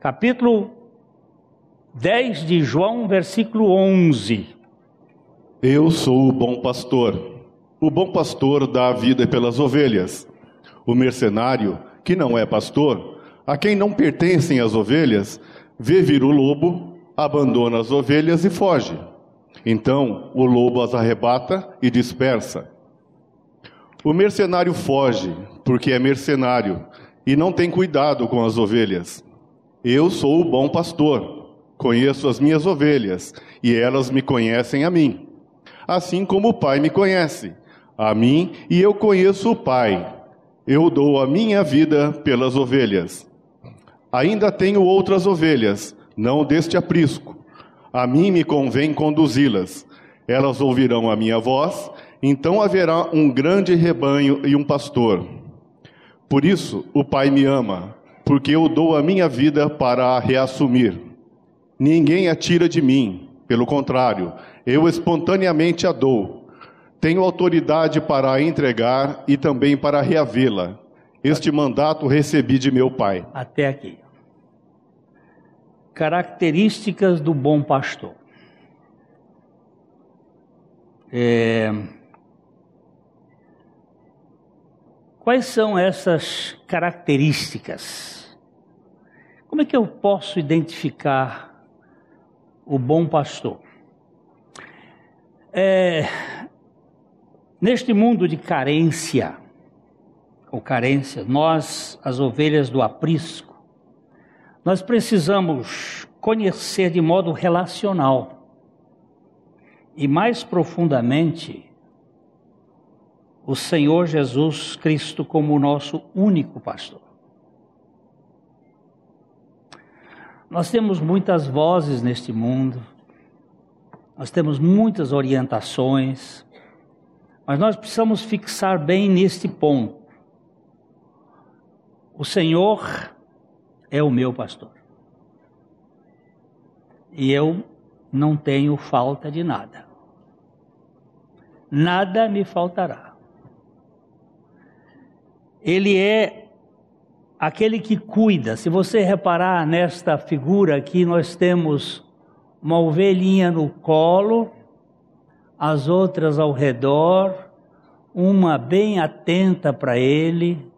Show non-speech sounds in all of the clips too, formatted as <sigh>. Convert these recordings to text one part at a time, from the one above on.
capítulo 10 de João, versículo 11. Eu sou o bom pastor. O bom pastor dá a vida pelas ovelhas. O mercenário, que não é pastor, a quem não pertencem as ovelhas, vê vir o lobo, abandona as ovelhas e foge. Então o lobo as arrebata e dispersa. O mercenário foge, porque é mercenário, e não tem cuidado com as ovelhas. Eu sou o bom pastor, conheço as minhas ovelhas, e elas me conhecem a mim. Assim como o Pai me conhece, a mim, e eu conheço o Pai. Eu dou a minha vida pelas ovelhas. Ainda tenho outras ovelhas, não deste aprisco. A mim me convém conduzi-las. Elas ouvirão a minha voz, então haverá um grande rebanho e um pastor. Por isso o Pai me ama, porque eu dou a minha vida para a reassumir. Ninguém a tira de mim, pelo contrário, eu espontaneamente a dou. Tenho autoridade para a entregar e também para reavê-la. Este mandato recebi de meu Pai. Até aqui. Características do bom pastor. É... Quais são essas características? Como é que eu posso identificar o bom pastor? É... Neste mundo de carência, ou carência, nós, as ovelhas do aprisco, nós precisamos conhecer de modo relacional e mais profundamente o Senhor Jesus Cristo como o nosso único pastor. Nós temos muitas vozes neste mundo, nós temos muitas orientações, mas nós precisamos fixar bem neste ponto. O Senhor é o meu pastor. E eu não tenho falta de nada. Nada me faltará. Ele é aquele que cuida. Se você reparar nesta figura aqui, nós temos uma ovelhinha no colo, as outras ao redor, uma bem atenta para ele.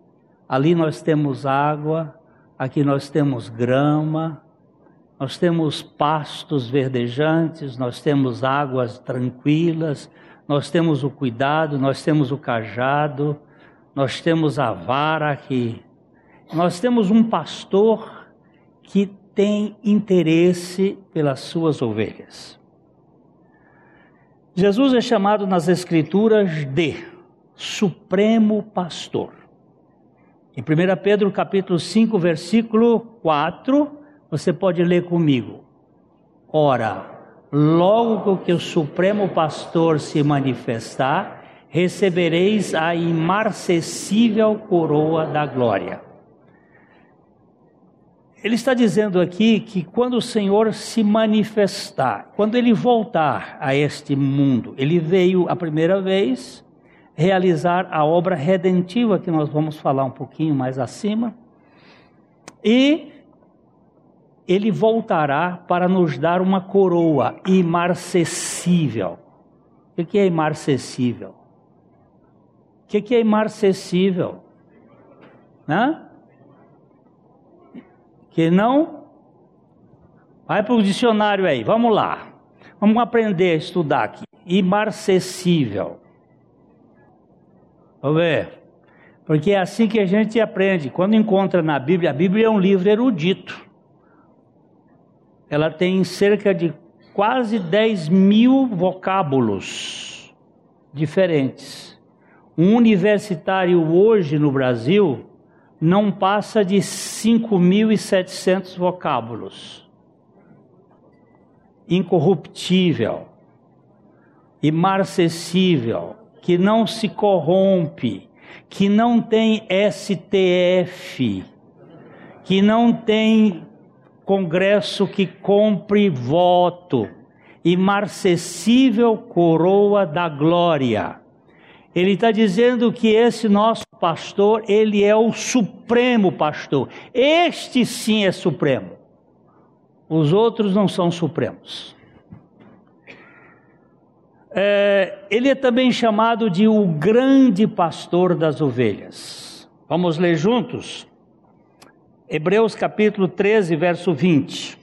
Ali nós temos água, Aqui nós temos grama, nós temos pastos verdejantes, nós temos águas tranquilas, nós temos o cuidado, nós temos o cajado, nós temos a vara aqui. Nós temos um pastor que tem interesse pelas suas ovelhas. Jesus é chamado nas Escrituras de Supremo Pastor. Em 1 Pedro capítulo 5, versículo 4, você pode ler comigo. Ora, logo que o Supremo Pastor se manifestar, recebereis a imarcessível coroa da glória. Ele está dizendo aqui que quando o Senhor se manifestar, quando ele voltar a este mundo, ele veio a primeira vez, realizar a obra redentiva que nós vamos falar um pouquinho mais acima. E ele voltará para nos dar uma coroa imarcessível. O que é imarcessível? O que é imarcessível? Hã? Que não? Vai para o dicionário aí, vamos lá. Vamos aprender a estudar aqui. Imarcessível. Vamos ver. Porque é assim que a gente aprende. Quando encontra na Bíblia, a Bíblia é um livro erudito. Ela tem cerca de quase 10 mil vocábulos diferentes. Um universitário hoje no Brasil não passa de 5.700 vocábulos. Incorruptível, imarcessível, que não se corrompe, que não tem STF, que não tem Congresso que compre voto, imarcessível coroa da glória. Ele está dizendo que esse nosso pastor, ele é o supremo pastor. Este sim é supremo. Os outros não são supremos. É, ele é também chamado de o grande pastor das ovelhas. Vamos ler juntos? Hebreus capítulo 13, verso 20.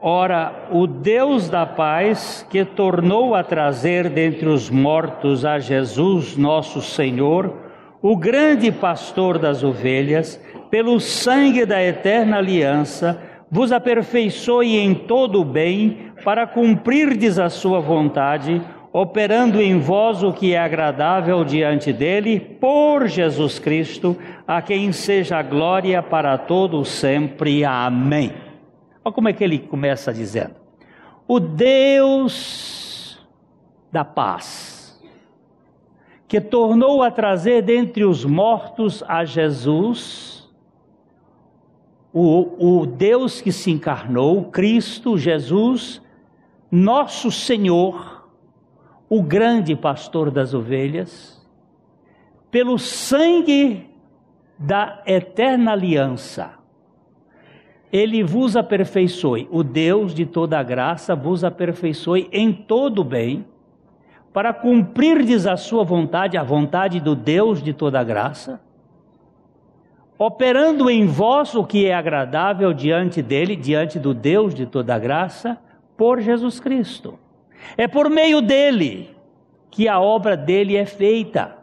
Ora, o Deus da paz, que tornou a trazer dentre os mortos a Jesus, nosso Senhor, o grande pastor das ovelhas, pelo sangue da eterna aliança, vos aperfeiçoe em todo o bem, para cumprirdes a sua vontade, operando em vós o que é agradável diante dele, por Jesus Cristo, a quem seja a glória para todo sempre. Amém. Olha como é que ele começa dizendo: O Deus da paz, que tornou a trazer dentre os mortos a Jesus, o, o Deus que se encarnou, Cristo Jesus, nosso Senhor, o grande pastor das ovelhas, pelo sangue da eterna aliança, ele vos aperfeiçoe, o Deus de toda graça vos aperfeiçoe em todo bem, para cumprirdes a sua vontade, a vontade do Deus de toda graça, operando em vós o que é agradável diante dele, diante do Deus de toda graça, por Jesus Cristo. É por meio dele que a obra dele é feita.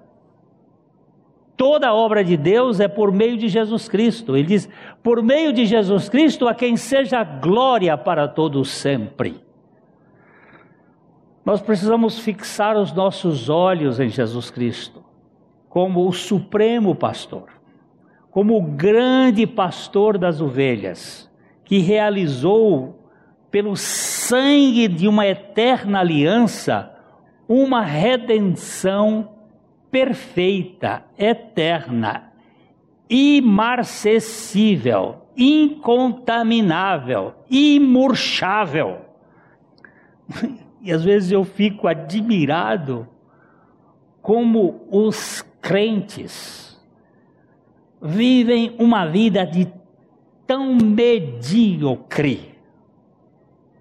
Toda a obra de Deus é por meio de Jesus Cristo. Ele diz: por meio de Jesus Cristo, a quem seja glória para todos sempre. Nós precisamos fixar os nossos olhos em Jesus Cristo, como o supremo pastor como o grande pastor das ovelhas, que realizou, pelo sangue de uma eterna aliança, uma redenção perfeita, eterna, imarcessível, incontaminável, imurchável. <laughs> E às vezes eu fico admirado como os crentes, vivem uma vida de tão medíocre.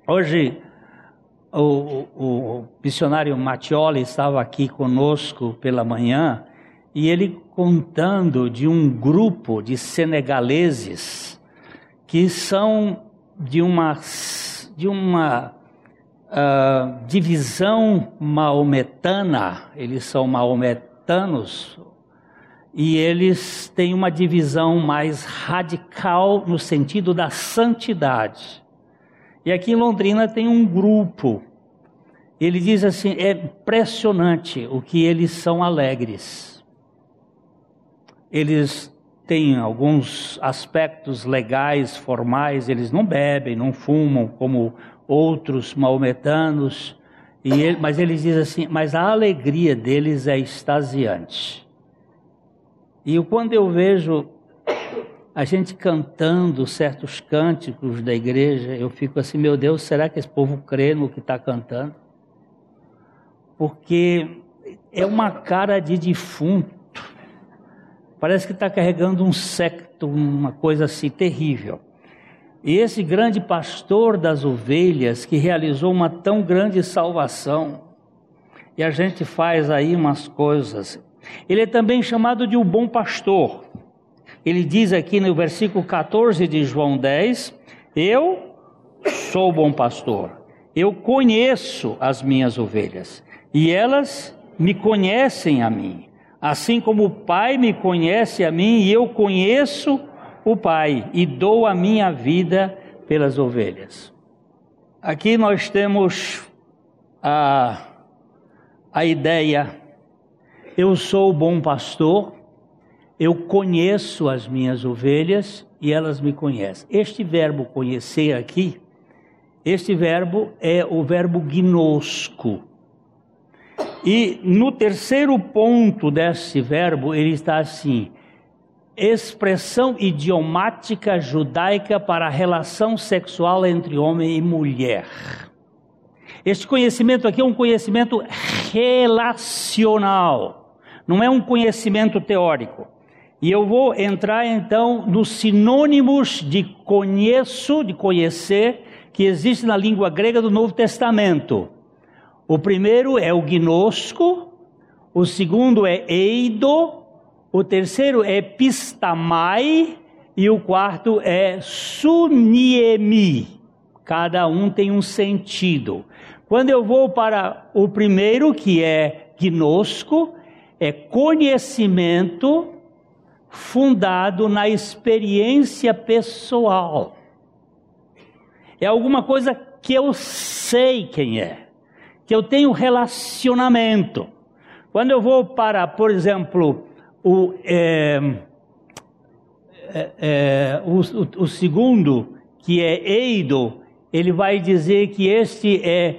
Hoje, o, o, o missionário Mattioli estava aqui conosco pela manhã e ele contando de um grupo de senegaleses que são de uma, de uma uh, divisão maometana, eles são maometanos, e eles têm uma divisão mais radical no sentido da santidade. E aqui em Londrina tem um grupo. Ele diz assim: é impressionante o que eles são alegres. Eles têm alguns aspectos legais, formais, eles não bebem, não fumam como outros maometanos, ele, mas eles dizem assim: mas a alegria deles é extasiante. E quando eu vejo a gente cantando certos cânticos da igreja, eu fico assim, meu Deus, será que esse povo crê no que está cantando? Porque é uma cara de defunto. Parece que está carregando um secto, uma coisa assim terrível. E esse grande pastor das ovelhas que realizou uma tão grande salvação, e a gente faz aí umas coisas. Ele é também chamado de o bom pastor. Ele diz aqui no versículo 14 de João 10: Eu sou o bom pastor, eu conheço as minhas ovelhas. E elas me conhecem a mim, assim como o Pai me conhece a mim e eu conheço o Pai e dou a minha vida pelas ovelhas. Aqui nós temos a, a ideia eu sou o bom pastor, eu conheço as minhas ovelhas e elas me conhecem. Este verbo conhecer aqui, este verbo é o verbo gnosco. E no terceiro ponto desse verbo, ele está assim: expressão idiomática judaica para a relação sexual entre homem e mulher. Este conhecimento aqui é um conhecimento relacional não é um conhecimento teórico. E eu vou entrar então nos sinônimos de conheço, de conhecer, que existe na língua grega do Novo Testamento. O primeiro é o gnosco, o segundo é eido, o terceiro é pistamai e o quarto é suniemi. Cada um tem um sentido. Quando eu vou para o primeiro, que é gnosco, é conhecimento fundado na experiência pessoal. É alguma coisa que eu sei quem é, que eu tenho relacionamento. Quando eu vou para, por exemplo, o, é, é, é, o, o, o segundo, que é eido, ele vai dizer que este é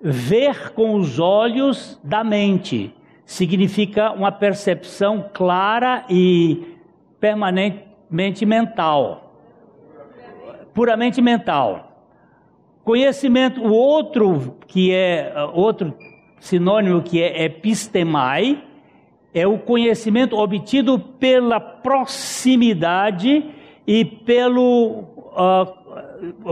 ver com os olhos da mente. Significa uma percepção clara e permanentemente mental. Puramente mental. Conhecimento, o outro que é outro sinônimo que é epistemai, é o conhecimento obtido pela proximidade e pelo uh,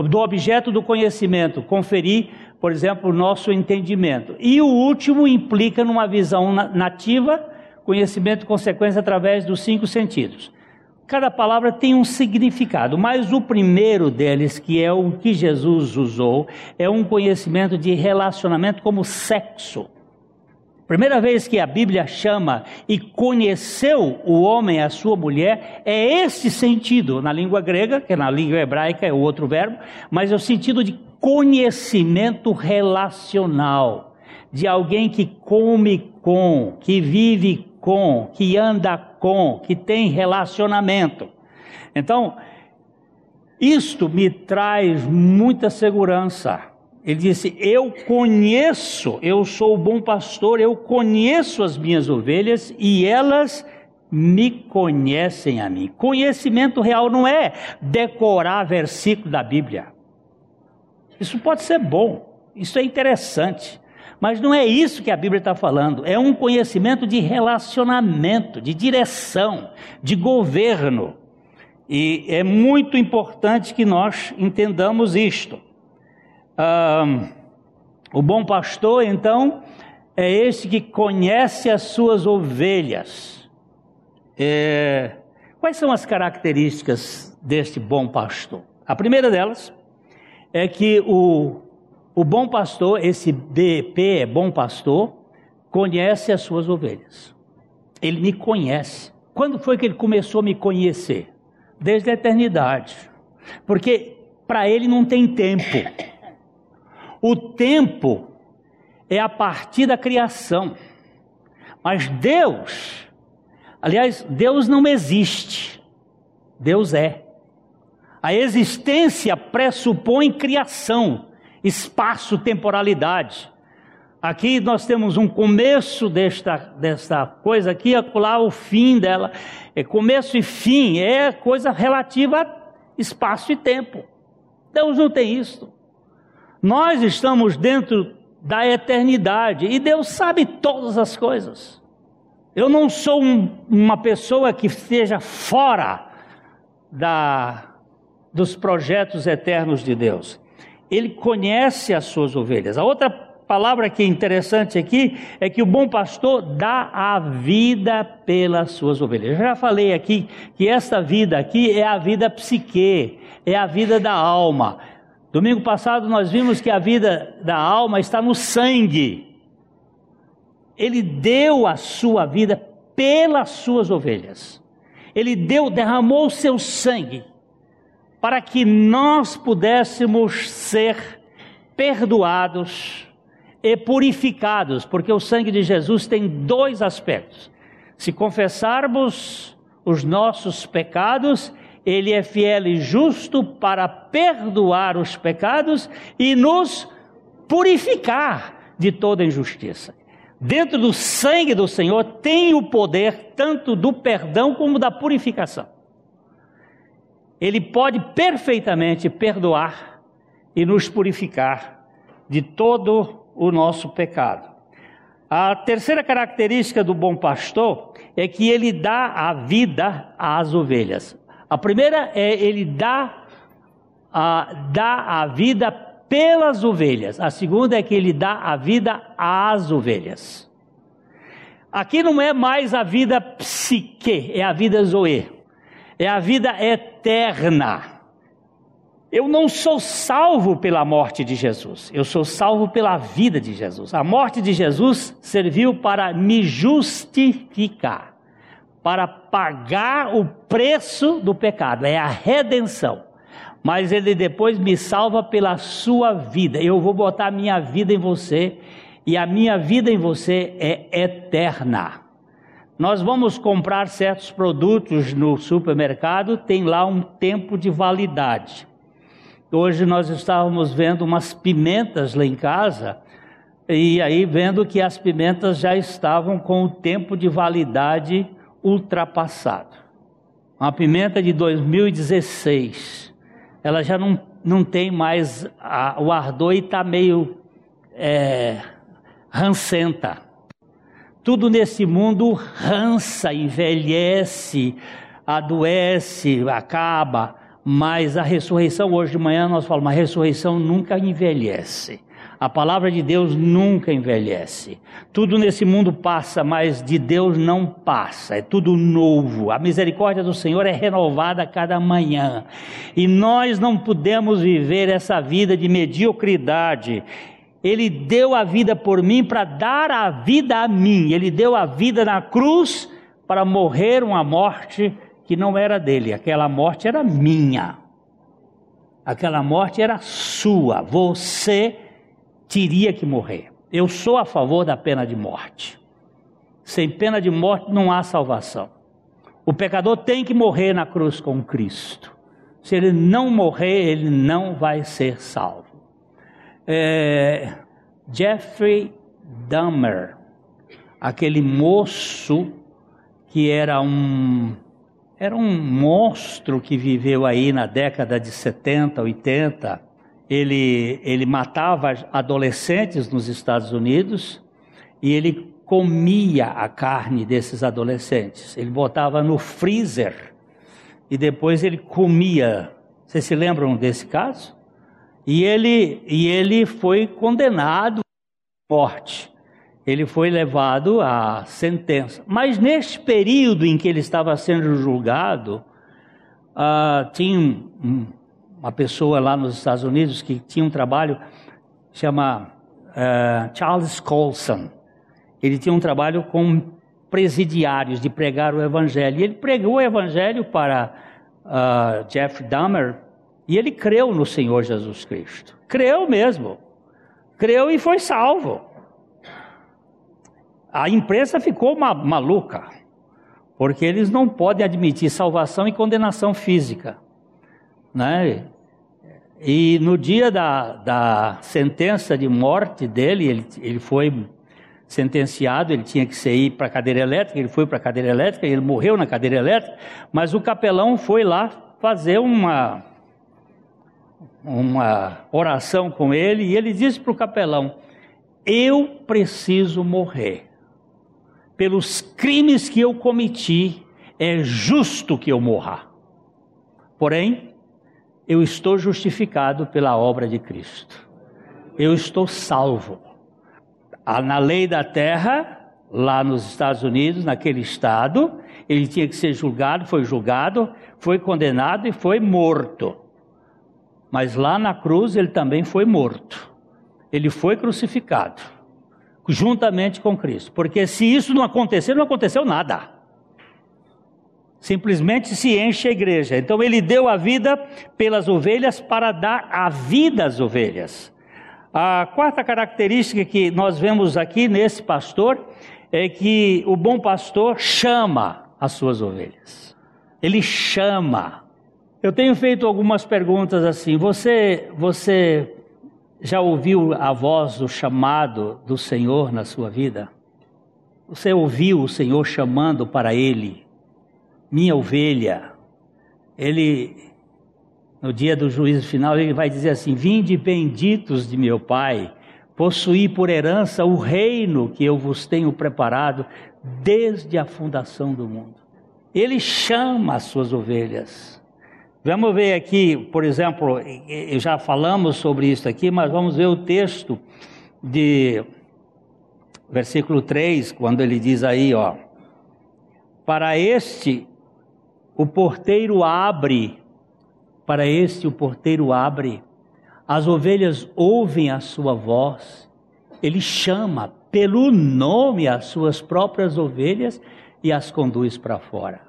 do objeto do conhecimento, conferir, por exemplo, o nosso entendimento. E o último implica numa visão nativa, conhecimento consequência através dos cinco sentidos. Cada palavra tem um significado, mas o primeiro deles, que é o que Jesus usou, é um conhecimento de relacionamento como sexo. Primeira vez que a Bíblia chama e conheceu o homem a sua mulher, é esse sentido, na língua grega, que na língua hebraica é o outro verbo, mas é o sentido de conhecimento relacional, de alguém que come com, que vive com, que anda com, que tem relacionamento. Então, isto me traz muita segurança. Ele disse: Eu conheço, eu sou o bom pastor, eu conheço as minhas ovelhas e elas me conhecem a mim. Conhecimento real não é decorar versículo da Bíblia. Isso pode ser bom, isso é interessante. Mas não é isso que a Bíblia está falando, é um conhecimento de relacionamento, de direção, de governo. E é muito importante que nós entendamos isto. Ah, o bom pastor, então, é esse que conhece as suas ovelhas. É, quais são as características deste bom pastor? A primeira delas é que o o bom pastor, esse BP é bom pastor, conhece as suas ovelhas. Ele me conhece. Quando foi que ele começou a me conhecer? Desde a eternidade. Porque para ele não tem tempo. O tempo é a partir da criação. Mas Deus, aliás, Deus não existe. Deus é. A existência pressupõe criação espaço-temporalidade. Aqui nós temos um começo desta, desta coisa aqui, acolá o fim dela. É começo e fim, é coisa relativa a espaço e tempo. Deus não tem isso. Nós estamos dentro da eternidade e Deus sabe todas as coisas. Eu não sou um, uma pessoa que esteja fora da, dos projetos eternos de Deus ele conhece as suas ovelhas. A outra palavra que é interessante aqui é que o bom pastor dá a vida pelas suas ovelhas. Eu já falei aqui que esta vida aqui é a vida psique, é a vida da alma. Domingo passado nós vimos que a vida da alma está no sangue. Ele deu a sua vida pelas suas ovelhas. Ele deu, derramou o seu sangue para que nós pudéssemos ser perdoados e purificados, porque o sangue de Jesus tem dois aspectos. Se confessarmos os nossos pecados, ele é fiel e justo para perdoar os pecados e nos purificar de toda injustiça. Dentro do sangue do Senhor tem o poder tanto do perdão como da purificação. Ele pode perfeitamente perdoar e nos purificar de todo o nosso pecado. A terceira característica do bom pastor é que ele dá a vida às ovelhas. A primeira é ele dá a, dá a vida pelas ovelhas. A segunda é que ele dá a vida às ovelhas. Aqui não é mais a vida psique, é a vida zoe. É a vida eterna. Eu não sou salvo pela morte de Jesus, eu sou salvo pela vida de Jesus. A morte de Jesus serviu para me justificar, para pagar o preço do pecado, é a redenção. Mas ele depois me salva pela sua vida. Eu vou botar a minha vida em você e a minha vida em você é eterna. Nós vamos comprar certos produtos no supermercado, tem lá um tempo de validade. Hoje nós estávamos vendo umas pimentas lá em casa, e aí vendo que as pimentas já estavam com o tempo de validade ultrapassado. Uma pimenta de 2016, ela já não, não tem mais a, o ardor e está meio é, rancenta. Tudo nesse mundo rança, envelhece, adoece, acaba. Mas a ressurreição, hoje de manhã nós falamos, a ressurreição nunca envelhece. A palavra de Deus nunca envelhece. Tudo nesse mundo passa, mas de Deus não passa. É tudo novo. A misericórdia do Senhor é renovada a cada manhã. E nós não podemos viver essa vida de mediocridade. Ele deu a vida por mim para dar a vida a mim. Ele deu a vida na cruz para morrer uma morte que não era dele, aquela morte era minha. Aquela morte era sua. Você teria que morrer. Eu sou a favor da pena de morte. Sem pena de morte não há salvação. O pecador tem que morrer na cruz com Cristo. Se ele não morrer, ele não vai ser salvo. É, Jeffrey Dahmer, aquele moço que era um era um monstro que viveu aí na década de 70, 80. Ele, ele matava adolescentes nos Estados Unidos e ele comia a carne desses adolescentes. Ele botava no freezer e depois ele comia. Vocês se lembram desse caso? E ele, e ele foi condenado à morte ele foi levado à sentença. Mas neste período em que ele estava sendo julgado, uh, tinha um, uma pessoa lá nos Estados Unidos que tinha um trabalho chama uh, Charles Colson. Ele tinha um trabalho com presidiários de pregar o evangelho. E ele pregou o evangelho para uh, Jeff Dahmer e ele creu no Senhor Jesus Cristo. Creu mesmo. Creu e foi salvo a imprensa ficou ma maluca, porque eles não podem admitir salvação e condenação física. Né? E no dia da, da sentença de morte dele, ele, ele foi sentenciado, ele tinha que sair para a cadeira elétrica, ele foi para a cadeira elétrica, ele morreu na cadeira elétrica, mas o capelão foi lá fazer uma, uma oração com ele, e ele disse para o capelão: Eu preciso morrer pelos crimes que eu cometi, é justo que eu morra. Porém, eu estou justificado pela obra de Cristo. Eu estou salvo. Ah, na lei da terra, lá nos Estados Unidos, naquele estado, ele tinha que ser julgado, foi julgado, foi condenado e foi morto. Mas lá na cruz ele também foi morto. Ele foi crucificado juntamente com Cristo. Porque se isso não acontecer, não aconteceu nada. Simplesmente se enche a igreja. Então ele deu a vida pelas ovelhas para dar a vida às ovelhas. A quarta característica que nós vemos aqui nesse pastor é que o bom pastor chama as suas ovelhas. Ele chama. Eu tenho feito algumas perguntas assim. Você, você já ouviu a voz do chamado do Senhor na sua vida? Você ouviu o Senhor chamando para ele, minha ovelha? Ele, no dia do juízo final, ele vai dizer assim: Vinde benditos de meu Pai, possuir por herança o reino que eu vos tenho preparado desde a fundação do mundo. Ele chama as suas ovelhas. Vamos ver aqui, por exemplo, já falamos sobre isso aqui, mas vamos ver o texto de versículo 3, quando ele diz aí, ó: Para este o porteiro abre, para este o porteiro abre. As ovelhas ouvem a sua voz. Ele chama pelo nome as suas próprias ovelhas e as conduz para fora.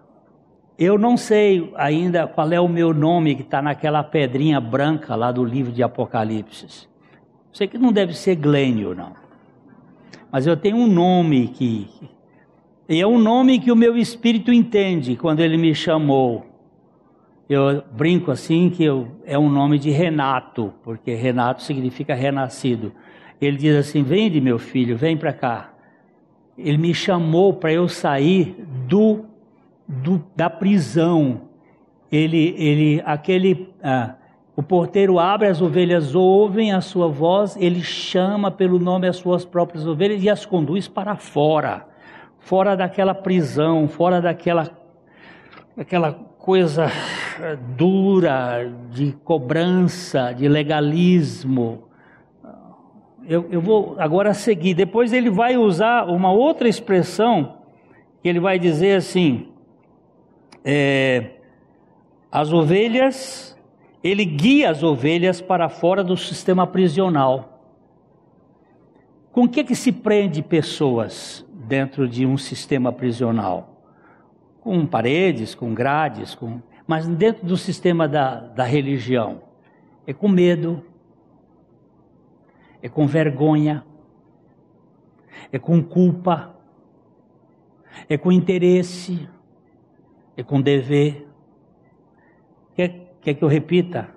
Eu não sei ainda qual é o meu nome que está naquela pedrinha branca lá do livro de Apocalipse. Sei que não deve ser Glênio, não. Mas eu tenho um nome que. E é um nome que o meu espírito entende quando ele me chamou. Eu brinco assim que eu, é um nome de Renato, porque Renato significa renascido. Ele diz assim: Vem de meu filho, vem para cá. Ele me chamou para eu sair do, do, da prisão. Ele, ele, aquele, ah, o porteiro abre, as ovelhas ouvem a sua voz, ele chama pelo nome as suas próprias ovelhas e as conduz para fora, fora daquela prisão, fora daquela, daquela coisa dura de cobrança, de legalismo eu, eu vou agora seguir. Depois ele vai usar uma outra expressão que ele vai dizer assim: é, as ovelhas, ele guia as ovelhas para fora do sistema prisional. Com que que se prende pessoas dentro de um sistema prisional? Com paredes, com grades, com mas dentro do sistema da, da religião é com medo, é com vergonha, é com culpa, é com interesse, é com dever. Quer, quer que eu repita?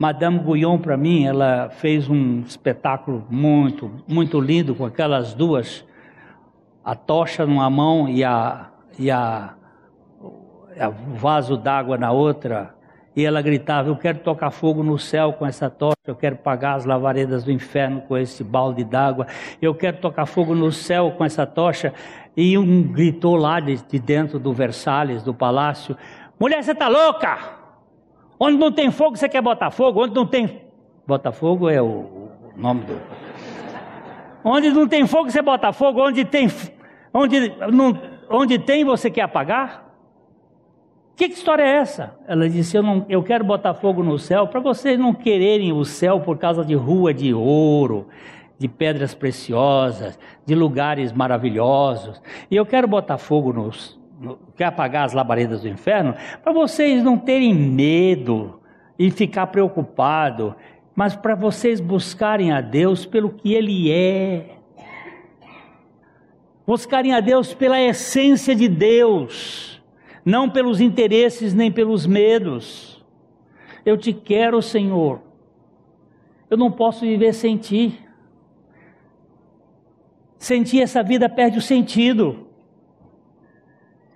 Madame Guyon, para mim, ela fez um espetáculo muito, muito lindo com aquelas duas, a tocha numa mão e a, e a, a vaso d'água na outra e ela gritava: Eu quero tocar fogo no céu com essa tocha, eu quero pagar as lavaredas do inferno com esse balde d'água, eu quero tocar fogo no céu com essa tocha. E um gritou lá de, de dentro do Versalhes, do palácio: Mulher, você está louca? Onde não tem fogo, você quer botar fogo? Onde não tem. Botafogo é o, nome do. Onde não tem fogo, você bota fogo. Onde tem. Onde, não, onde tem, você quer apagar? Que, que história é essa? Ela disse: Eu, não, eu quero botar fogo no céu para vocês não quererem o céu por causa de rua de ouro, de pedras preciosas, de lugares maravilhosos. E eu quero botar fogo nos. Quer apagar as labaredas do inferno? Para vocês não terem medo e ficar preocupado, mas para vocês buscarem a Deus pelo que Ele é. Buscarem a Deus pela essência de Deus não pelos interesses nem pelos medos. Eu te quero, Senhor. Eu não posso viver sem ti. Sem ti essa vida perde o sentido.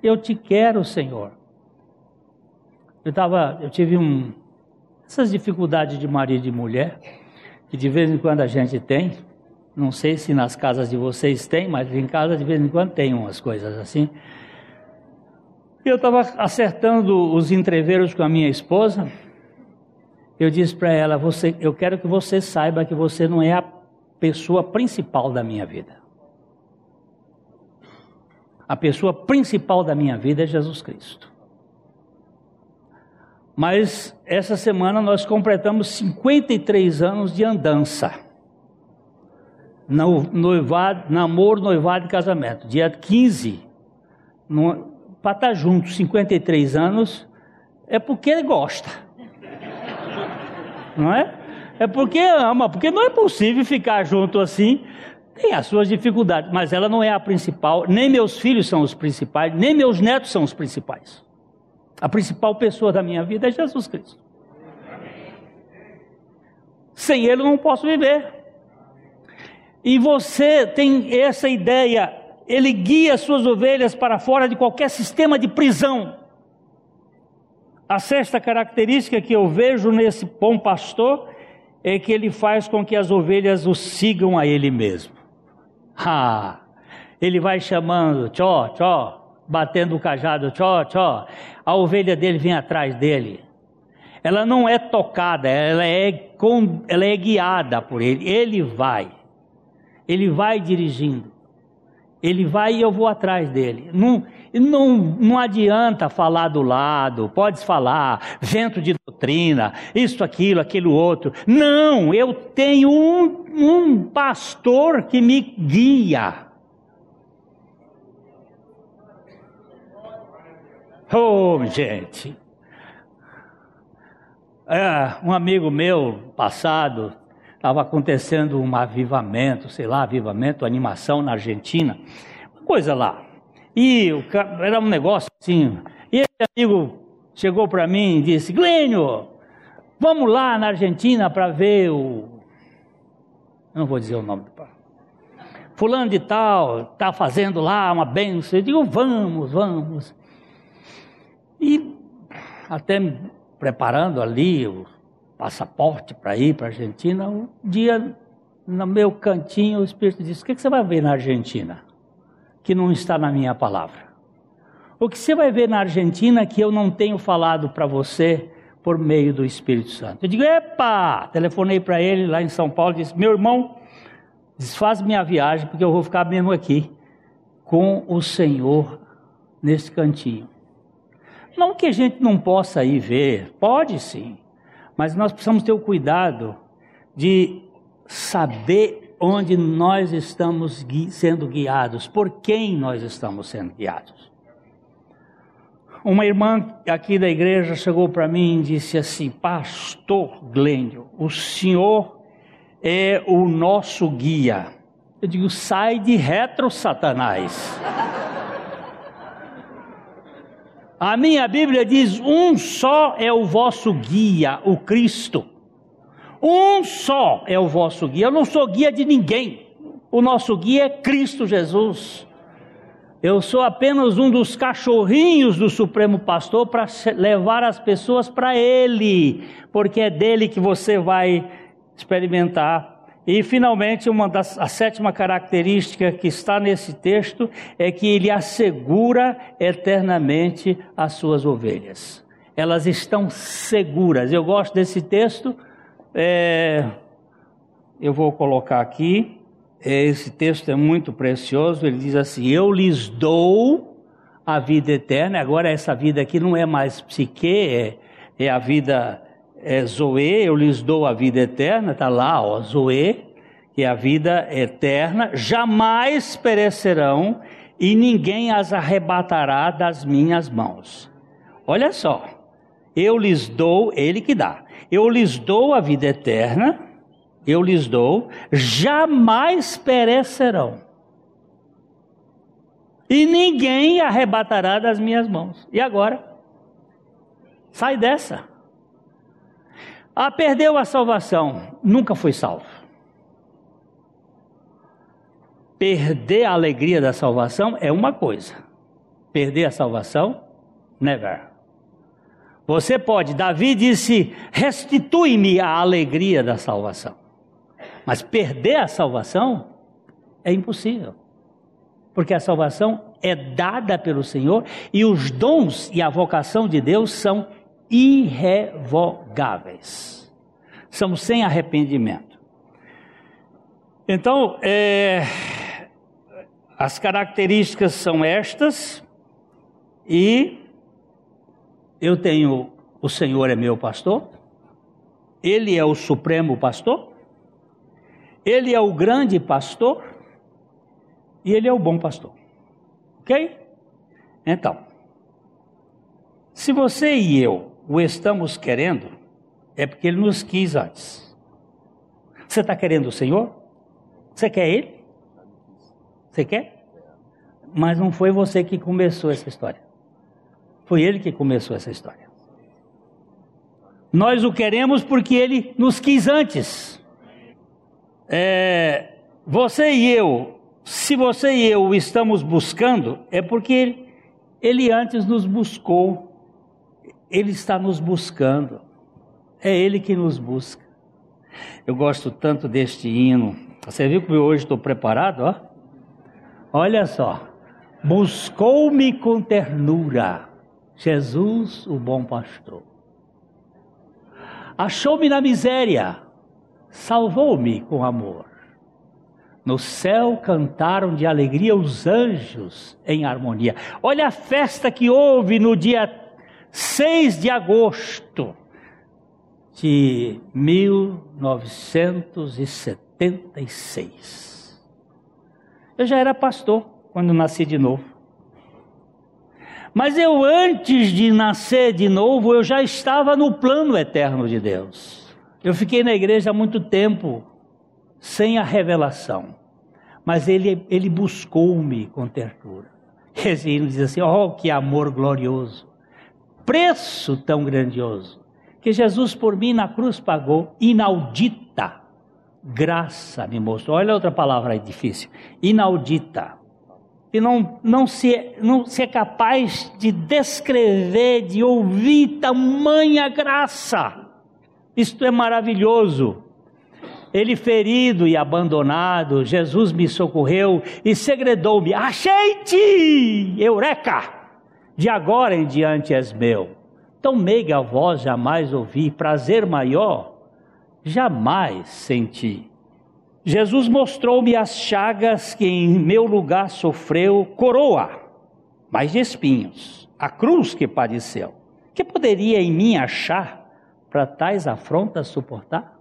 Eu te quero, Senhor. Eu tava, eu tive um essas dificuldades de marido e mulher que de vez em quando a gente tem. Não sei se nas casas de vocês tem, mas em casa de vez em quando tem umas coisas assim. Eu estava acertando os entreveros com a minha esposa. Eu disse para ela: você, eu quero que você saiba que você não é a pessoa principal da minha vida. A pessoa principal da minha vida é Jesus Cristo. Mas essa semana nós completamos 53 anos de andança. Noivado, namoro, noivado e casamento. Dia 15, no, para estar tá junto 53 anos, é porque ele gosta. Não é? É porque ama, porque não é possível ficar junto assim. Tem as suas dificuldades, mas ela não é a principal, nem meus filhos são os principais, nem meus netos são os principais. A principal pessoa da minha vida é Jesus Cristo. Sem Ele eu não posso viver. E você tem essa ideia ele guia suas ovelhas para fora de qualquer sistema de prisão. A sexta característica que eu vejo nesse bom pastor é que ele faz com que as ovelhas o sigam a ele mesmo. Ah, ele vai chamando, tchó, tchó, batendo o cajado, tchó, tchó. A ovelha dele vem atrás dele. Ela não é tocada, ela é, ela é guiada por ele. Ele vai. Ele vai dirigindo. Ele vai e eu vou atrás dele. Não, não, não adianta falar do lado, pode falar, vento de doutrina, isso, aquilo, aquilo outro. Não, eu tenho um, um pastor que me guia. Oh, gente. É, um amigo meu passado estava acontecendo um avivamento, sei lá, avivamento, animação na Argentina, uma coisa lá. E o, era um negócio assim. E esse amigo chegou para mim e disse: Glênio, vamos lá na Argentina para ver o. Eu não vou dizer o nome do pai. Fulano de tal, está fazendo lá uma benção. Eu digo: vamos, vamos. E até preparando ali o passaporte para ir para a Argentina, um dia, no meu cantinho, o Espírito disse: O que, você vai ver na Argentina? Que não está na minha palavra. O que você vai ver na Argentina que eu não tenho falado para você por meio do Espírito Santo? Eu digo: Epa! Telefonei para ele lá em São Paulo e disse: Meu irmão, desfaz minha viagem, porque eu vou ficar mesmo aqui com o Senhor nesse cantinho. Não que a gente não possa ir ver, pode sim, mas nós precisamos ter o cuidado de saber onde nós estamos sendo guiados, por quem nós estamos sendo guiados. Uma irmã aqui da igreja chegou para mim e disse assim: Pastor Glênio, o senhor é o nosso guia. Eu digo: sai de retro, Satanás. A minha Bíblia diz: um só é o vosso guia, o Cristo. Um só é o vosso guia. Eu não sou guia de ninguém. O nosso guia é Cristo Jesus. Eu sou apenas um dos cachorrinhos do Supremo Pastor para levar as pessoas para Ele, porque é dele que você vai experimentar e finalmente, uma das, a sétima característica que está nesse texto é que ele assegura eternamente as suas ovelhas. Elas estão seguras. Eu gosto desse texto. É, eu vou colocar aqui. É, esse texto é muito precioso. Ele diz assim: Eu lhes dou a vida eterna. Agora, essa vida aqui não é mais psique, é, é a vida é Zoe, eu lhes dou a vida eterna, está lá, ó, Zoe, que é a vida eterna, jamais perecerão e ninguém as arrebatará das minhas mãos. Olha só, eu lhes dou, ele que dá, eu lhes dou a vida eterna, eu lhes dou, jamais perecerão. E ninguém arrebatará das minhas mãos. E agora? Sai dessa. Ah, perdeu a salvação, nunca foi salvo. Perder a alegria da salvação é uma coisa, perder a salvação, never. Você pode, Davi disse: restitui-me a alegria da salvação. Mas perder a salvação é impossível, porque a salvação é dada pelo Senhor e os dons e a vocação de Deus são irrevogáveis. São sem arrependimento. Então, é, as características são estas, e eu tenho, o Senhor é meu pastor, Ele é o supremo pastor, Ele é o grande pastor, e Ele é o bom pastor. Ok? Então, se você e eu o estamos querendo, é porque Ele nos quis antes. Você está querendo o Senhor? Você quer Ele? Você quer? Mas não foi você que começou essa história. Foi Ele que começou essa história. Nós o queremos porque Ele nos quis antes. É, você e eu, se você e eu estamos buscando, é porque Ele, ele antes nos buscou. Ele está nos buscando. É Ele que nos busca. Eu gosto tanto deste hino. Você viu que hoje estou preparado? Ó? Olha só. Buscou-me com ternura, Jesus, o bom pastor. Achou-me na miséria, salvou-me com amor. No céu cantaram de alegria os anjos em harmonia. Olha a festa que houve no dia 6 de agosto de 1976. Eu já era pastor quando nasci de novo. Mas eu, antes de nascer de novo, eu já estava no plano eterno de Deus. Eu fiquei na igreja há muito tempo, sem a revelação. Mas ele, ele buscou-me com ternura. <laughs> Hino diz assim: Oh, que amor glorioso! Preço tão grandioso que Jesus por mim na cruz pagou, inaudita graça me mostrou. Olha outra palavra aí difícil: inaudita e não, não, se, não se é capaz de descrever, de ouvir tamanha graça. Isto é maravilhoso. Ele ferido e abandonado, Jesus me socorreu e segredou-me: Achei-te, Eureka! De agora em diante és meu. Tão meiga voz jamais ouvi, prazer maior jamais senti. Jesus mostrou-me as chagas que em meu lugar sofreu, coroa, mas de espinhos, a cruz que padeceu. Que poderia em mim achar para tais afrontas suportar?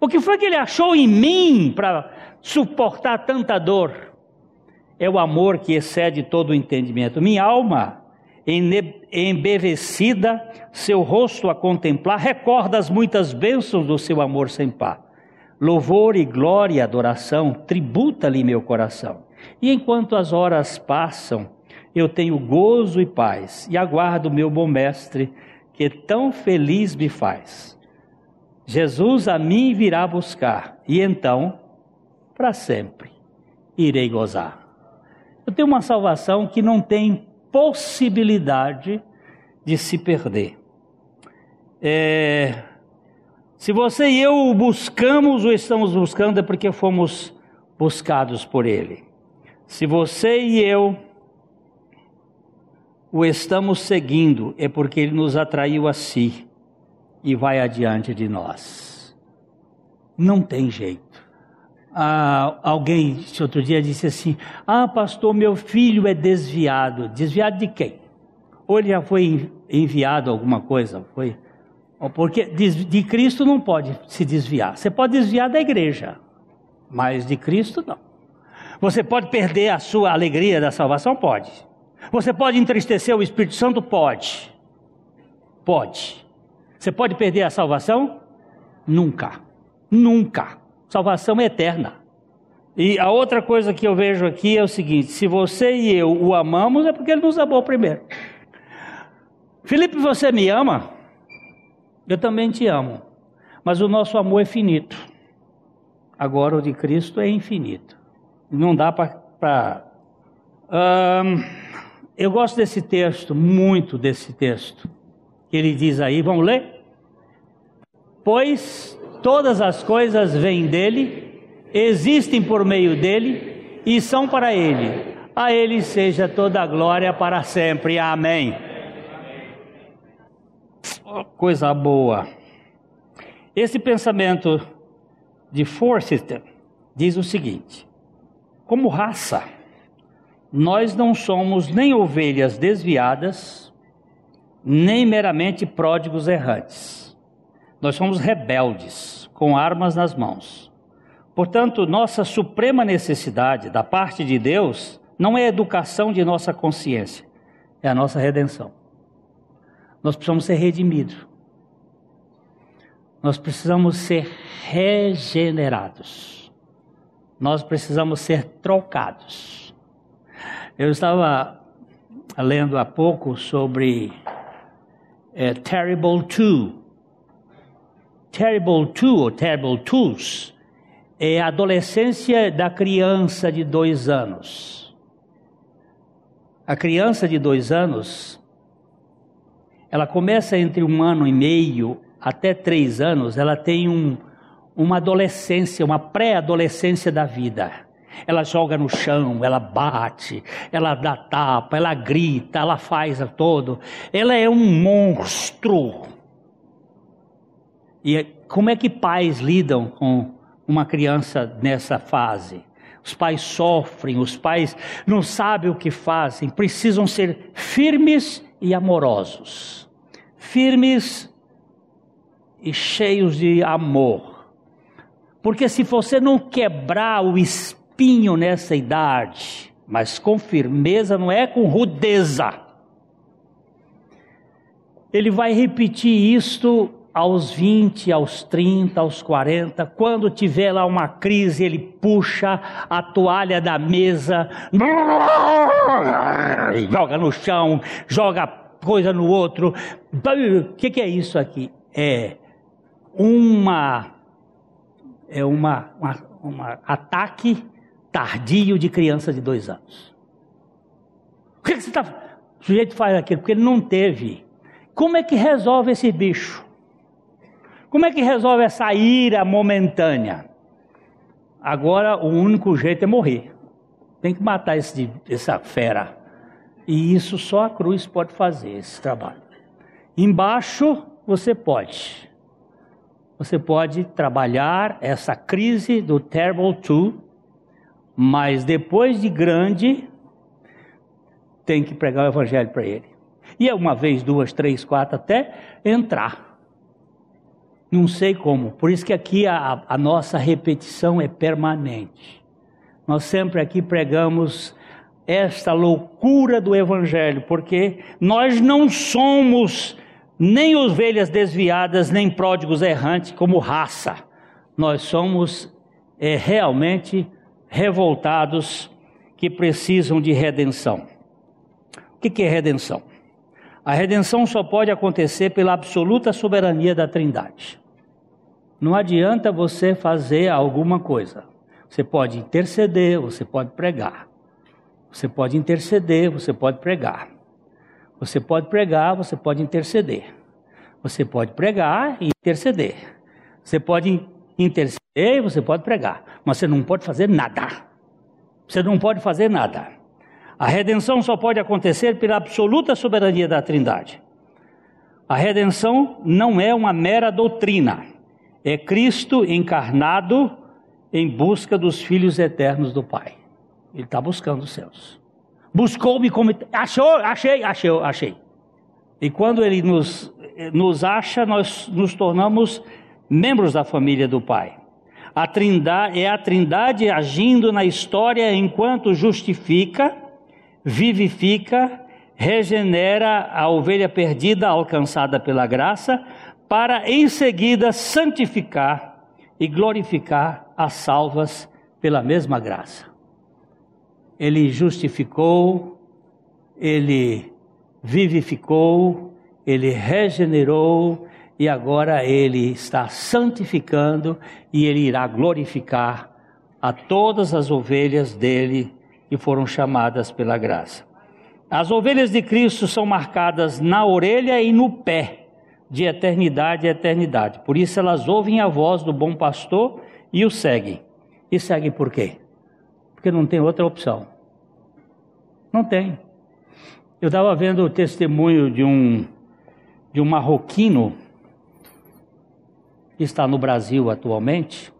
O que foi que ele achou em mim para suportar tanta dor? É o amor que excede todo o entendimento. Minha alma, embevecida, seu rosto a contemplar, recorda as muitas bênçãos do seu amor sem par. Louvor e glória e adoração tributa-lhe meu coração. E enquanto as horas passam, eu tenho gozo e paz e aguardo meu bom mestre, que tão feliz me faz. Jesus a mim virá buscar, e então, para sempre, irei gozar. Eu tenho uma salvação que não tem possibilidade de se perder. É, se você e eu o buscamos ou estamos buscando, é porque fomos buscados por Ele. Se você e eu o estamos seguindo, é porque Ele nos atraiu a si e vai adiante de nós. Não tem jeito. Ah, alguém outro dia disse assim: Ah, pastor, meu filho é desviado. Desviado de quem? Ou ele já foi enviado alguma coisa? Foi? Porque de Cristo não pode se desviar. Você pode desviar da igreja, mas de Cristo não. Você pode perder a sua alegria da salvação? Pode. Você pode entristecer o Espírito Santo? Pode. Pode. Você pode perder a salvação? Nunca. Nunca. Salvação é eterna. E a outra coisa que eu vejo aqui é o seguinte: se você e eu o amamos, é porque ele nos amou primeiro. Felipe, você me ama? Eu também te amo, mas o nosso amor é finito. Agora o de Cristo é infinito. Não dá para. Eu gosto desse texto, muito desse texto, que ele diz aí, vamos ler? Pois todas as coisas vêm dele, existem por meio dele e são para ele. A ele seja toda a glória para sempre. Amém coisa boa. Esse pensamento de Forsyth diz o seguinte: como raça, nós não somos nem ovelhas desviadas, nem meramente pródigos errantes. Nós somos rebeldes, com armas nas mãos. Portanto, nossa suprema necessidade da parte de Deus não é a educação de nossa consciência, é a nossa redenção. Nós precisamos ser redimidos. Nós precisamos ser regenerados. Nós precisamos ser trocados. Eu estava lendo há pouco sobre é, Terrible Two. Terrible Two ou Terrible Twos é a adolescência da criança de dois anos. A criança de dois anos ela começa entre um ano e meio até três anos, ela tem um, uma adolescência, uma pré-adolescência da vida. Ela joga no chão, ela bate, ela dá tapa, ela grita, ela faz a todo. Ela é um monstro. E é, como é que pais lidam com uma criança nessa fase? Os pais sofrem, os pais não sabem o que fazem, precisam ser firmes e amorosos. Firmes e cheios de amor. Porque se você não quebrar o espinho nessa idade, mas com firmeza, não é com rudeza, ele vai repetir isto aos 20, aos 30, aos 40, quando tiver lá uma crise, ele puxa a toalha da mesa, joga no chão, joga coisa no outro. O que, que é isso aqui? É uma é uma, uma ataque tardio de criança de dois anos. O que, que você está O sujeito faz aquilo porque ele não teve. Como é que resolve esse bicho? Como é que resolve essa ira momentânea? Agora o único jeito é morrer. Tem que matar esse, essa fera. E isso só a cruz pode fazer, esse trabalho. Embaixo você pode você pode trabalhar essa crise do Terrible Two, mas depois de grande, tem que pregar o Evangelho para ele. E é uma vez, duas, três, quatro, até entrar. Não sei como. Por isso que aqui a, a nossa repetição é permanente. Nós sempre aqui pregamos esta loucura do Evangelho, porque nós não somos nem ovelhas desviadas, nem pródigos errantes como raça. Nós somos é, realmente revoltados que precisam de redenção. O que, que é redenção? A redenção só pode acontecer pela absoluta soberania da Trindade. Não adianta você fazer alguma coisa. Você pode interceder, você pode pregar. Você pode interceder, você pode pregar. Você pode pregar, você pode interceder. Você pode pregar e interceder. Você pode interceder e você pode pregar. Mas você não pode fazer nada. Você não pode fazer nada. A redenção só pode acontecer pela absoluta soberania da Trindade. A redenção não é uma mera doutrina. É Cristo encarnado em busca dos filhos eternos do Pai. Ele está buscando os céus. Buscou-me como. Achou, achei, achei, achei. E quando ele nos, nos acha, nós nos tornamos membros da família do Pai. A trindade, é a trindade agindo na história enquanto justifica, vivifica, regenera a ovelha perdida alcançada pela graça, para em seguida santificar e glorificar as salvas pela mesma graça ele justificou, ele vivificou, ele regenerou e agora ele está santificando e ele irá glorificar a todas as ovelhas dele que foram chamadas pela graça. As ovelhas de Cristo são marcadas na orelha e no pé, de eternidade a eternidade. Por isso elas ouvem a voz do bom pastor e o seguem. E seguem por quê? porque não tem outra opção. Não tem. Eu estava vendo o testemunho de um, de um marroquino que está no Brasil atualmente.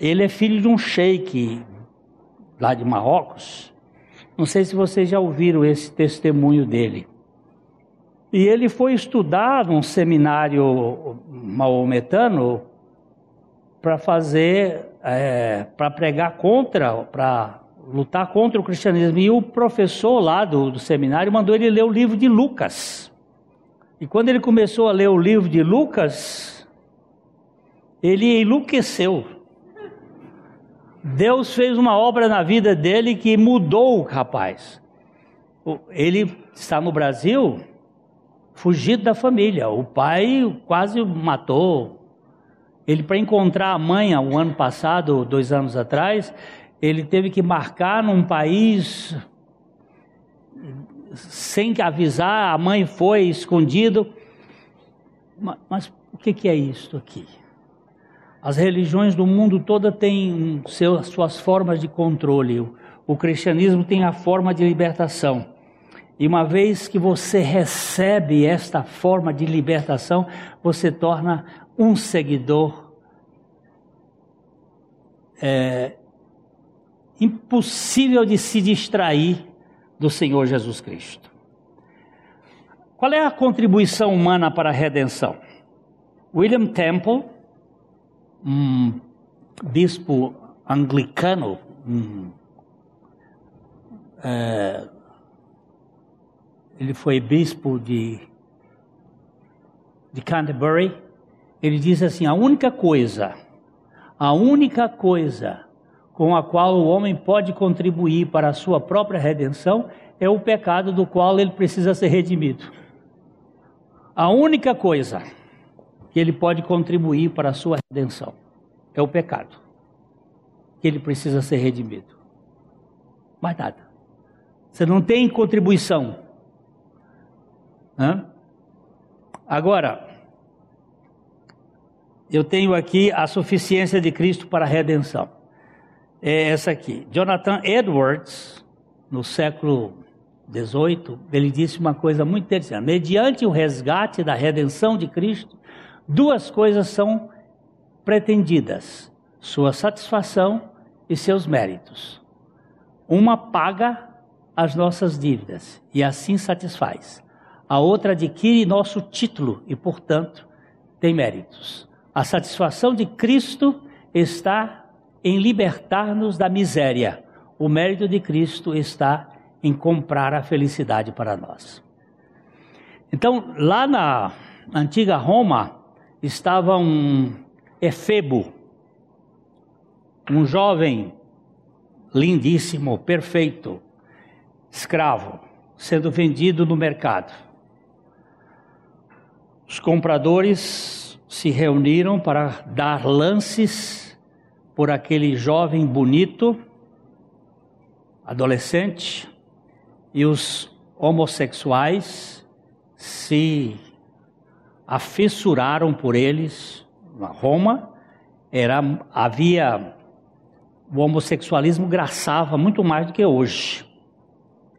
Ele é filho de um sheik lá de Marrocos. Não sei se vocês já ouviram esse testemunho dele. E ele foi estudar num seminário maometano para fazer é, para pregar contra, para lutar contra o cristianismo. E o professor lá do, do seminário mandou ele ler o livro de Lucas. E quando ele começou a ler o livro de Lucas, ele enlouqueceu. Deus fez uma obra na vida dele que mudou o rapaz. Ele está no Brasil, fugido da família. O pai quase matou, ele, para encontrar a mãe, o ano passado, dois anos atrás, ele teve que marcar num país sem avisar, a mãe foi escondido. Mas, o que, é isso aqui? As religiões do mundo todo têm suas formas de controle. O cristianismo tem a forma de libertação. E uma vez que você recebe esta forma de libertação, você torna um seguidor é, impossível de se distrair do Senhor Jesus Cristo. Qual é a contribuição humana para a redenção? William Temple, um bispo anglicano, um, é, ele foi bispo de, de Canterbury, ele diz assim: a única coisa, a única coisa com a qual o homem pode contribuir para a sua própria redenção é o pecado do qual ele precisa ser redimido. A única coisa que ele pode contribuir para a sua redenção é o pecado, que ele precisa ser redimido. Mais nada. Você não tem contribuição. Agora, eu tenho aqui a suficiência de Cristo para a redenção. É essa aqui. Jonathan Edwards, no século 18, ele disse uma coisa muito interessante. Mediante o resgate da redenção de Cristo, duas coisas são pretendidas: sua satisfação e seus méritos. Uma paga as nossas dívidas e assim satisfaz. A outra adquire nosso título e, portanto, tem méritos. A satisfação de Cristo está em libertar-nos da miséria. O mérito de Cristo está em comprar a felicidade para nós. Então, lá na antiga Roma, estava um Efebo, um jovem lindíssimo, perfeito, escravo, sendo vendido no mercado. Os compradores se reuniram para dar lances por aquele jovem bonito, adolescente, e os homossexuais se afissuraram por eles. Na Roma era havia o homossexualismo graçava muito mais do que hoje.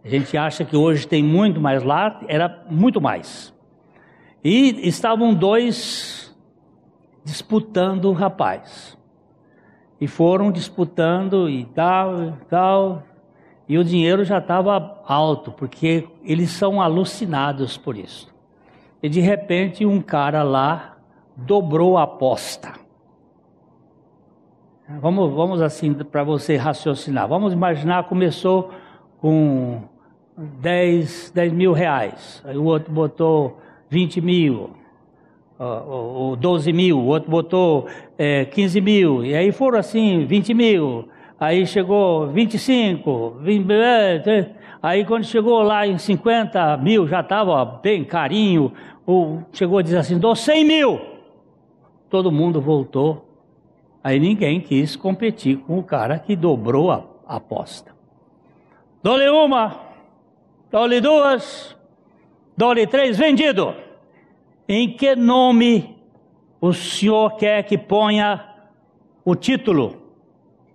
A gente acha que hoje tem muito mais lá, era muito mais. E estavam dois disputando o rapaz. E foram disputando e tal, e tal, e o dinheiro já estava alto, porque eles são alucinados por isso. E de repente um cara lá dobrou a aposta. Vamos, vamos assim para você raciocinar. Vamos imaginar começou com 10, 10 mil reais. Aí o outro botou 20 mil, ou 12 mil, o outro botou é, 15 mil. E aí foram assim, 20 mil aí chegou 25, 20, aí quando chegou lá em 50 mil, já estava bem carinho, ou chegou a dizer assim, dou 100 mil. Todo mundo voltou, aí ninguém quis competir com o cara que dobrou a, a aposta. Dou-lhe uma, dou-lhe duas, dou-lhe três, vendido. Em que nome o senhor quer que ponha o título?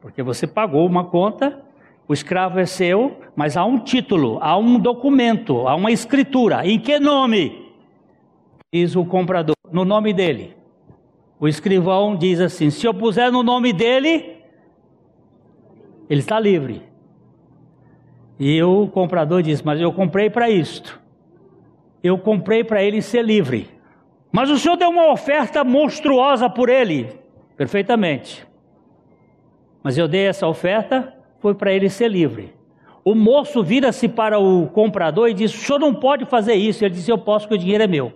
Porque você pagou uma conta, o escravo é seu, mas há um título, há um documento, há uma escritura. Em que nome? Diz o comprador, no nome dele. O escrivão diz assim: se eu puser no nome dele, ele está livre. E o comprador diz: Mas eu comprei para isto. Eu comprei para ele ser livre. Mas o senhor deu uma oferta monstruosa por ele. Perfeitamente mas eu dei essa oferta, foi para ele ser livre. O moço vira-se para o comprador e diz: O senhor não pode fazer isso. Ele diz: Eu posso, porque o dinheiro é meu.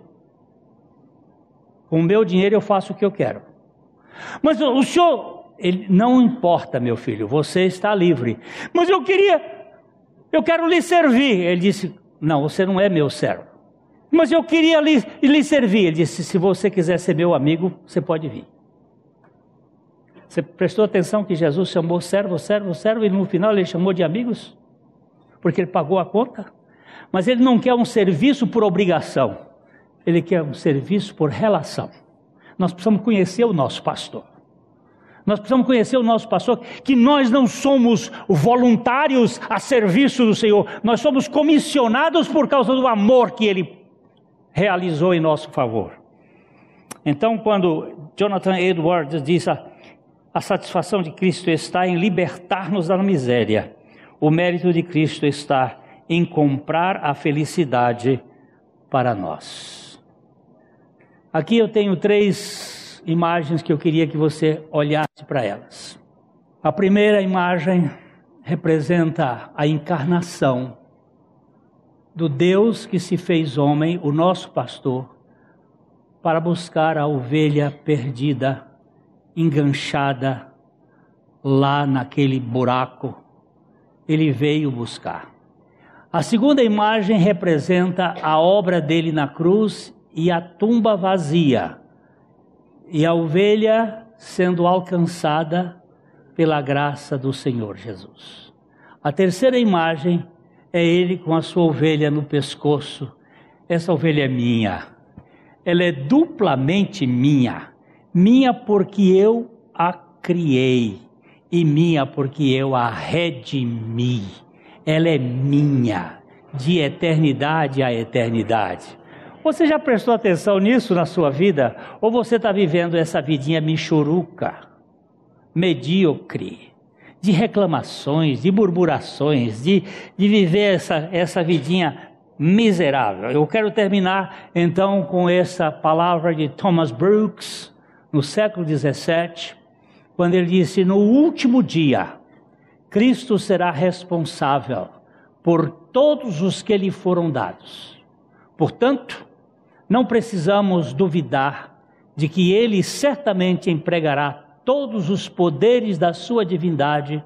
Com o meu dinheiro eu faço o que eu quero. Mas o senhor, ele, não importa, meu filho, você está livre. Mas eu queria, eu quero lhe servir. Ele disse: Não, você não é meu servo. Mas eu queria lhe, lhe servir. Ele disse: Se você quiser ser meu amigo, você pode vir. Você prestou atenção que Jesus chamou servo, servo, servo e no final ele chamou de amigos? Porque ele pagou a conta? Mas ele não quer um serviço por obrigação, ele quer um serviço por relação. Nós precisamos conhecer o nosso pastor. Nós precisamos conhecer o nosso pastor, que nós não somos voluntários a serviço do Senhor, nós somos comissionados por causa do amor que ele realizou em nosso favor. Então, quando Jonathan Edwards diz a, a satisfação de Cristo está em libertar-nos da miséria, o mérito de Cristo está em comprar a felicidade para nós. Aqui eu tenho três imagens que eu queria que você olhasse para elas. A primeira imagem representa a encarnação do Deus que se fez homem, o nosso pastor, para buscar a ovelha perdida, enganchada lá naquele buraco. Ele veio buscar. A segunda imagem representa a obra dele na cruz e a tumba vazia, e a ovelha sendo alcançada pela graça do Senhor Jesus. A terceira imagem é ele com a sua ovelha no pescoço. Essa ovelha é minha. Ela é duplamente minha. Minha porque eu a criei, e minha porque eu a redimi ela é minha, de eternidade a eternidade. Você já prestou atenção nisso na sua vida? Ou você está vivendo essa vidinha michuruca, medíocre, de reclamações, de murmurações, de, de viver essa, essa vidinha miserável? Eu quero terminar então com essa palavra de Thomas Brooks, no século 17, quando ele disse: No último dia, Cristo será responsável por todos os que lhe foram dados. Portanto, não precisamos duvidar de que ele certamente empregará todos os poderes da sua divindade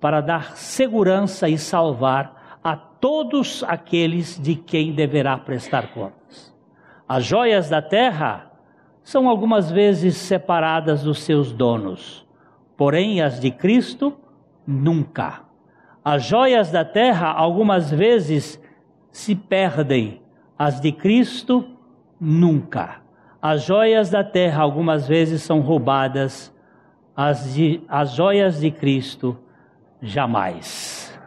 para dar segurança e salvar a todos aqueles de quem deverá prestar contas. As joias da terra são algumas vezes separadas dos seus donos, porém as de Cristo nunca. As joias da terra algumas vezes se perdem, as de Cristo nunca. As joias da terra algumas vezes são roubadas, as, as joias de Cristo jamais.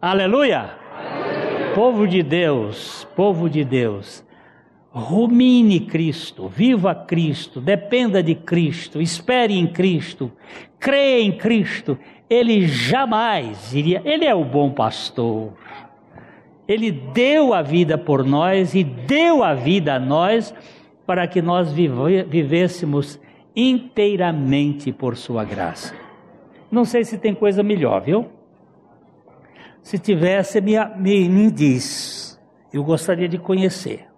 Aleluia! Aleluia! Povo de Deus, povo de Deus, rumine Cristo, viva Cristo, dependa de Cristo, espere em Cristo, creia em Cristo ele jamais iria. Ele é o bom pastor. Ele deu a vida por nós e deu a vida a nós para que nós vivêssemos inteiramente por Sua graça. Não sei se tem coisa melhor, viu? Se tivesse, me, me, me diz. Eu gostaria de conhecer.